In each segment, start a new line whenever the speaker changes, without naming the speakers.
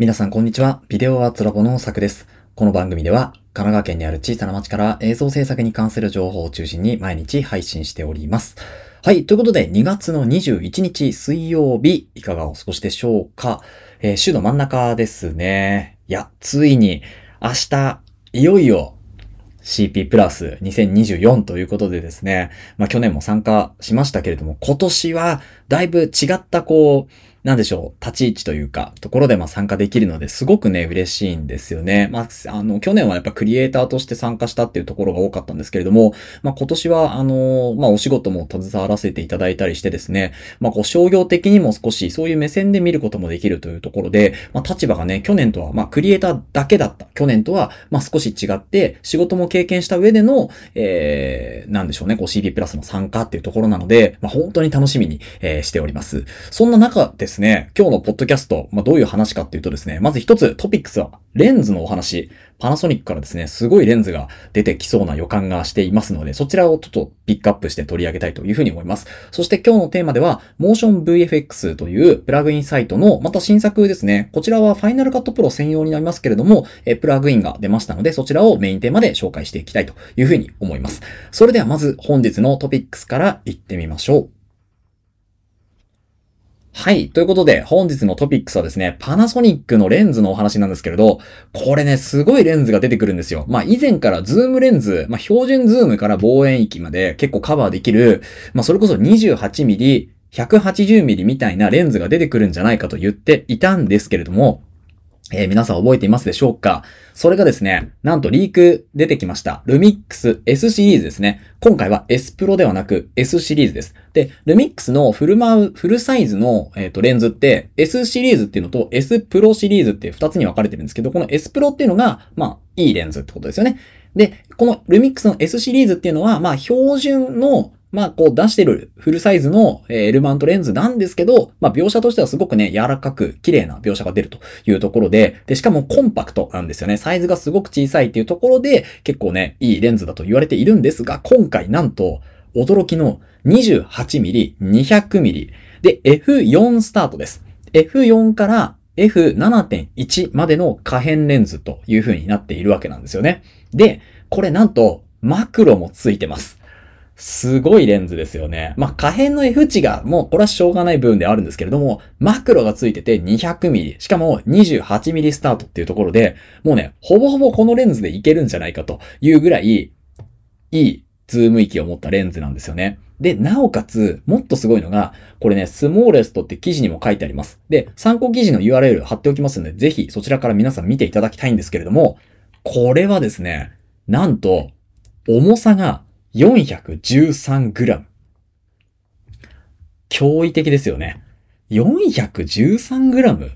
皆さんこんにちは。ビデオアーツラボのさくです。この番組では、神奈川県にある小さな町から映像制作に関する情報を中心に毎日配信しております。はい。ということで、2月の21日水曜日、いかがお過ごしでしょうか？えー週の真ん中ですね。いや、ついに、明日、いよいよ、CP プラス2024ということでですね。まあ去年も参加しましたけれども、今年はだいぶ違ったこう、なんでしょう、立ち位置というか、ところでまあ参加できるので、すごくね、嬉しいんですよね。まあ、あの、去年はやっぱクリエイターとして参加したっていうところが多かったんですけれども、まあ今年は、あの、まあお仕事も携わらせていただいたりしてですね、まあこう商業的にも少しそういう目線で見ることもできるというところで、まあ立場がね、去年とは、まあクリエイターだけだった。去年とは、まあ少し違って、仕事も経験した上での、えー、なんでしょうね、こう CD プラスの参加っていうところなので、まあ本当に楽しみに、えーしております。そんな中でですね、今日のポッドキャスト、まあどういう話かっていうとですね、まず一つトピックスは、レンズのお話。パナソニックからですね、すごいレンズが出てきそうな予感がしていますので、そちらをちょっとピックアップして取り上げたいというふうに思います。そして今日のテーマでは、Motion VFX というプラグインサイトの、また新作ですね。こちらは Final Cut Pro 専用になりますけれども、えプラグインが出ましたので、そちらをメインテーマで紹介していきたいというふうに思います。それではまず本日のトピックスから行ってみましょう。はい。ということで、本日のトピックスはですね、パナソニックのレンズのお話なんですけれど、これね、すごいレンズが出てくるんですよ。まあ、以前からズームレンズ、まあ、標準ズームから望遠域まで結構カバーできる、まあ、それこそ 28mm、180mm みたいなレンズが出てくるんじゃないかと言っていたんですけれども、えー皆さん覚えていますでしょうか？それがですね、なんとリーク出てきました。ルミックス S シリーズですね。今回は S プロではなく S シリーズです。で、ルミックスのフルマウ、フルサイズの、えーとレンズって S シリーズっていうのと S プロシリーズっていう二つに分かれてるんですけど、この S プロっていうのが、まあ、いいレンズってことですよね。で、このルミックスの S シリーズっていうのは、まあ、標準のまあ、こう出してるフルサイズのえー L マントレンズなんですけど、まあ、描写としてはすごくね、柔らかく綺麗な描写が出るというところで、で、しかもコンパクトなんですよね。サイズがすごく小さいっていうところで、結構ね、いいレンズだと言われているんですが、今回なんと、驚きの 28mm、200mm で F4 スタートです。F4 から F7.1 までの可変レンズという風になっているわけなんですよね。で、これなんと、マクロもついてます。すごいレンズですよね。まあ、可変の F 値がもうこれはしょうがない部分であるんですけれども、マクロがついてて 200mm、しかも 28mm スタートっていうところで、もうね、ほぼほぼこのレンズでいけるんじゃないかというぐらい、いいズーム域を持ったレンズなんですよね。で、なおかつ、もっとすごいのが、これね、 smallest って記事にも書いてあります。で、参考記事の URL 貼っておきますので、ぜひそちらから皆さん見ていただきたいんですけれども、これはですね、なんと、重さが 413g。驚異的ですよね。413g?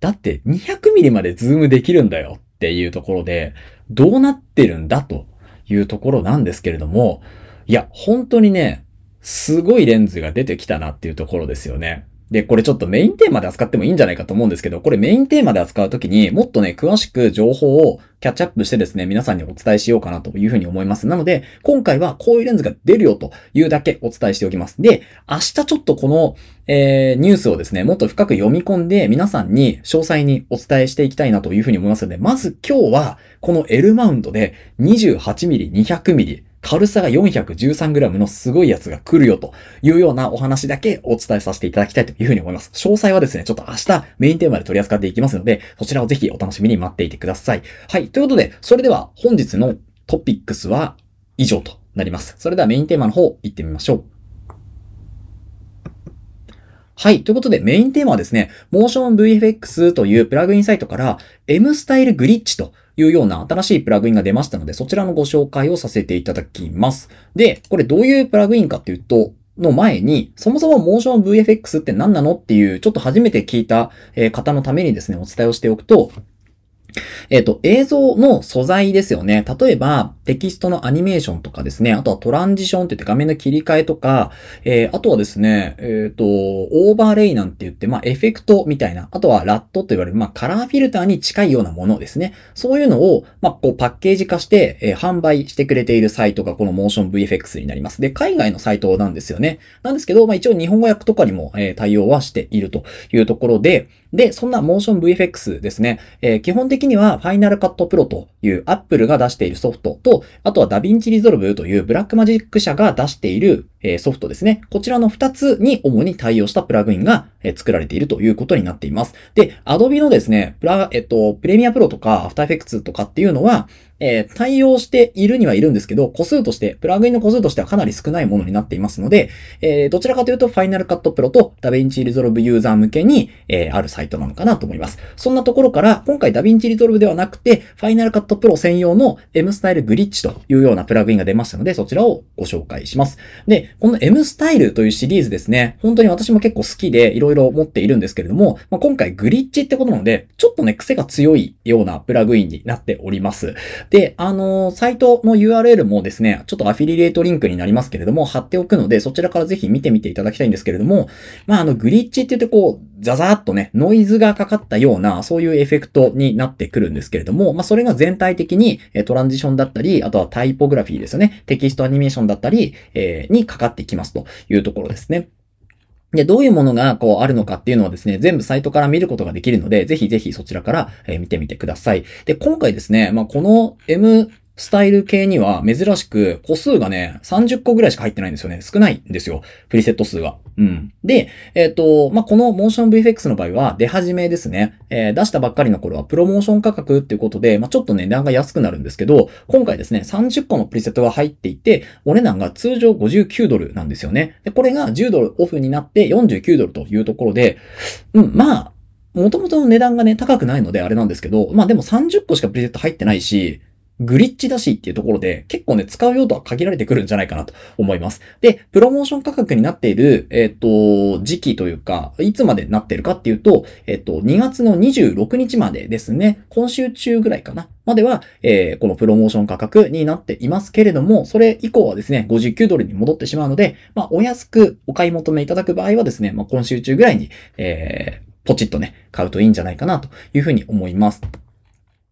だって 200mm までズームできるんだよっていうところで、どうなってるんだというところなんですけれども、いや、本当にね、すごいレンズが出てきたなっていうところですよね。で、これちょっとメインテーマで扱ってもいいんじゃないかと思うんですけど、これメインテーマで扱うときにもっとね、詳しく情報をキャッチアップしてですね、皆さんにお伝えしようかなというふうに思います。なので、今回はこういうレンズが出るよというだけお伝えしておきます。で、明日ちょっとこの、えー、ニュースをですね、もっと深く読み込んで皆さんに詳細にお伝えしていきたいなというふうに思いますので、まず今日はこの L マウントで 28mm、200mm、軽さが 413g のすごいやつが来るよというようなお話だけお伝えさせていただきたいというふうに思います。詳細はですね、ちょっと明日メインテーマで取り扱っていきますので、そちらをぜひお楽しみに待っていてください。はい。ということで、それでは本日のトピックスは以上となります。それではメインテーマの方行ってみましょう。はい。ということで、メインテーマはですね、Motion VFX というプラグインサイトから M スタイルグリッチというような新しいプラグインが出ましたので、そちらのご紹介をさせていただきます。で、これどういうプラグインかっていうと、の前に、そもそも Motion VFX って何なのっていう、ちょっと初めて聞いた方のためにですね、お伝えをしておくと、えっ、と、映像の素材ですよね。例えば、テキストのアニメーションとかですね。あとはトランジションって言って画面の切り替えとか、えーあとはですね、えっ、と、オーバーレイなんて言って、まあ、エフェクトみたいな。あとはラットと言われる、まあ、カラーフィルターに近いようなものですね。そういうのを、まあ、こう、パッケージ化して、え販売してくれているサイトがこの Motion VFX になります。で、海外のサイトなんですよね。なんですけど、まあ、一応日本語訳とかにも、え対応はしているというところで、で、そんなモーション VFX ですね、えー、基本的には Final Cut Pro という Apple が出しているソフトと、あとは DaVinci Resolve というブラックマジック社が出しているえソフトですね。こちらの2つに主に対応したプラグインが、え作られているということになっています。で、Adobe のですね、プラ、えっと、プレミアプロとか After Effects とかっていうのは、えー、対応しているにはいるんですけど、個数として、プラグインの個数としてはかなり少ないものになっていますので、えー、どちらかというと Final Cut Pro と DaVinci Resolve ユーザー向けに、えー、あるサイトなのかなと思います。そんなところから、今回 DaVinci Resolve ではなくて、Final Cut Pro 専用の M スタイルグリッチというようなプラグインが出ましたので、そちらをご紹介します。で、この M スタイルというシリーズですね、本当に私も結構好きでいろいろ持っているんですけれども、まあ、今回グリッチってことなので、ちょっとね、癖が強いようなプラグインになっております。で、あのーサイトの URL もですね、ちょっとアフィリエイトリンクになりますけれども、貼っておくので、そちらからぜひ見てみていただきたいんですけれども、まあ、あの、グリッチって言ってこう、ザザーっとね、ノイズがかかったような、そういうエフェクトになってくるんですけれども、まあ、それが全体的に、トランジションだったり、あとはタイポグラフィーですよね。テキストアニメーションだったり、えー、にかかってきますというところですね。で、どういうものがこうあるのかっていうのはですね、全部サイトから見ることができるので、ぜひぜひそちらから、え見てみてください。で、今回ですね、まあ、この M スタイル系には珍しく個数がね、30個ぐらいしか入ってないんですよね。少ないんですよ。プリセット数が。うん。で、えっ、ー、と、まあ、このモーション VFX の場合は出始めですね。えー、出したばっかりの頃はプロモーション価格っていうことで、まあ、ちょっと値段が安くなるんですけど、今回ですね、30個のプリセットが入っていて、お値段が通常59ドルなんですよね。で、これが10ドルオフになって49ドルというところで、うん、まあ、もともとの値段がね、高くないのであれなんですけど、まあでも30個しかプリセット入ってないし、グリッチだしっていうところで、結構ね、使う用途は限られてくるんじゃないかなと思います。で、プロモーション価格になっている、えっ、ー、と、時期というか、いつまでなってるかっていうと、えっ、ー、と、2月の26日までですね、今週中ぐらいかな、までは、えー、このプロモーション価格になっていますけれども、それ以降はですね、59ドルに戻ってしまうので、まあ、お安くお買い求めいただく場合はですね、まあ、今週中ぐらいに、えー、ポチッとね、買うといいんじゃないかなというふうに思います。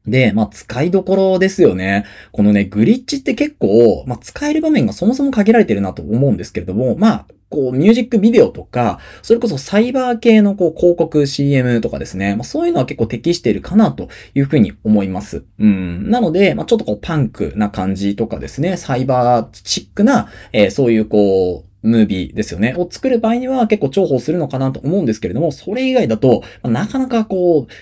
で、まあ、使いどころですよね。このね、グリッチって結構、まあ、使える場面がそもそも限られてるなと思うんですけれども、まあ、こう、ミュージックビデオとか、それこそサイバー系のこう、広告 CM とかですね。まあ、そういうのは結構適しているかなというふうに思います。うん。なので、まあ、ちょっとこう、パンクな感じとかですね、サイバーチックな、えー、そういうこう、ムービーですよね。を作る場合には結構重宝するのかなと思うんですけれども、それ以外だと、まなかなかこう、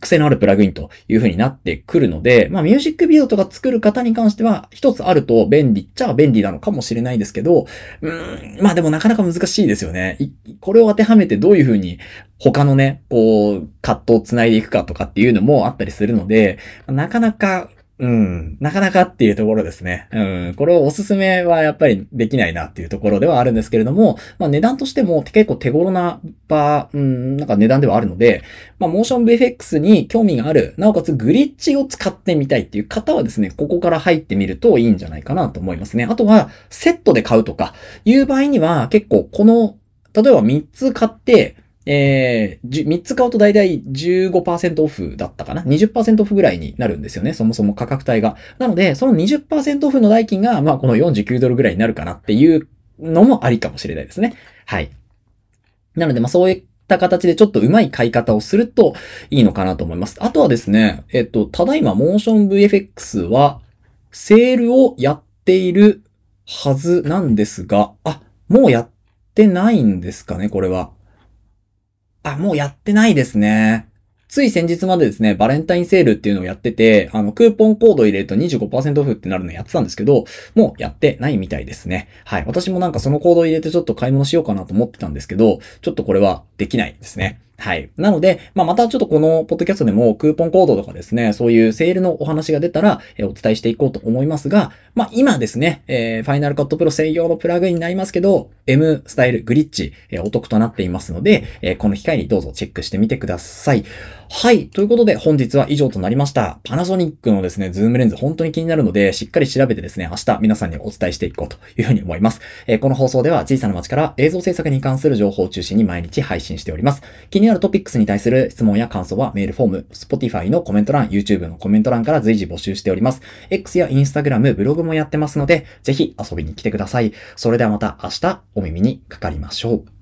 癖のあるプラグインという風になってくるので、まあミュージックビデオとか作る方に関しては、一つあると便利っちゃ便利なのかもしれないですけど、うん、まあでもなかなか難しいですよね。これを当てはめてどういう風に他のね、こう、カットを繋いでいくかとかっていうのもあったりするので、なかなかうん。なかなかっていうところですね。うん。これをおすすめはやっぱりできないなっていうところではあるんですけれども、まあ値段としても結構手頃な場、うん、なんか値段ではあるので、まあモーション VFX に興味がある、なおかつグリッチを使ってみたいっていう方はですね、ここから入ってみるといいんじゃないかなと思いますね。あとは、セットで買うとかいう場合には結構この、例えば3つ買って、えー、3つ買うと大体15%オフだったかな ?20% オフぐらいになるんですよね。そもそも価格帯が。なので、その20%オフの代金が、まあこの49ドルぐらいになるかなっていうのもありかもしれないですね。はい。なので、まあそういった形でちょっと上手い買い方をするといいのかなと思います。あとはですね、えっと、ただいまモーション VFX はセールをやっているはずなんですが、あ、もうやってないんですかね、これは。あ、もうやってないですね。つい先日までですね、バレンタインセールっていうのをやってて、あの、クーポンコード入れると25%オフってなるのやってたんですけど、もうやってないみたいですね。はい。私もなんかそのコード入れてちょっと買い物しようかなと思ってたんですけど、ちょっとこれはできないですね。はい。なので、まあ、またちょっとこのポッドキャストでもクーポンコードとかですね、そういうセールのお話が出たら、えお伝えしていこうと思いますが、まあ、今ですね、えー、ファイナルカットプロ専用のプラグインになりますけど、M スタイルグリッチ、え、お得となっていますので、えー、この機会にどうぞチェックしてみてください。はい。ということで、本日は以上となりました。パナソニックのですね、ズームレンズ本当に気になるので、しっかり調べてですね、明日皆さんにお伝えしていこうというふうに思います。え、この放送では小さな街から映像制作に関する情報を中心に毎日配信しております。気になるトピックスに対する質問や感想はメールフォーム、Spotify のコメント欄、YouTube のコメント欄から随時募集しております。X や Instagram、ブログもやってますので、ぜひ遊びに来てください。それではまた明日お耳にかかりましょう。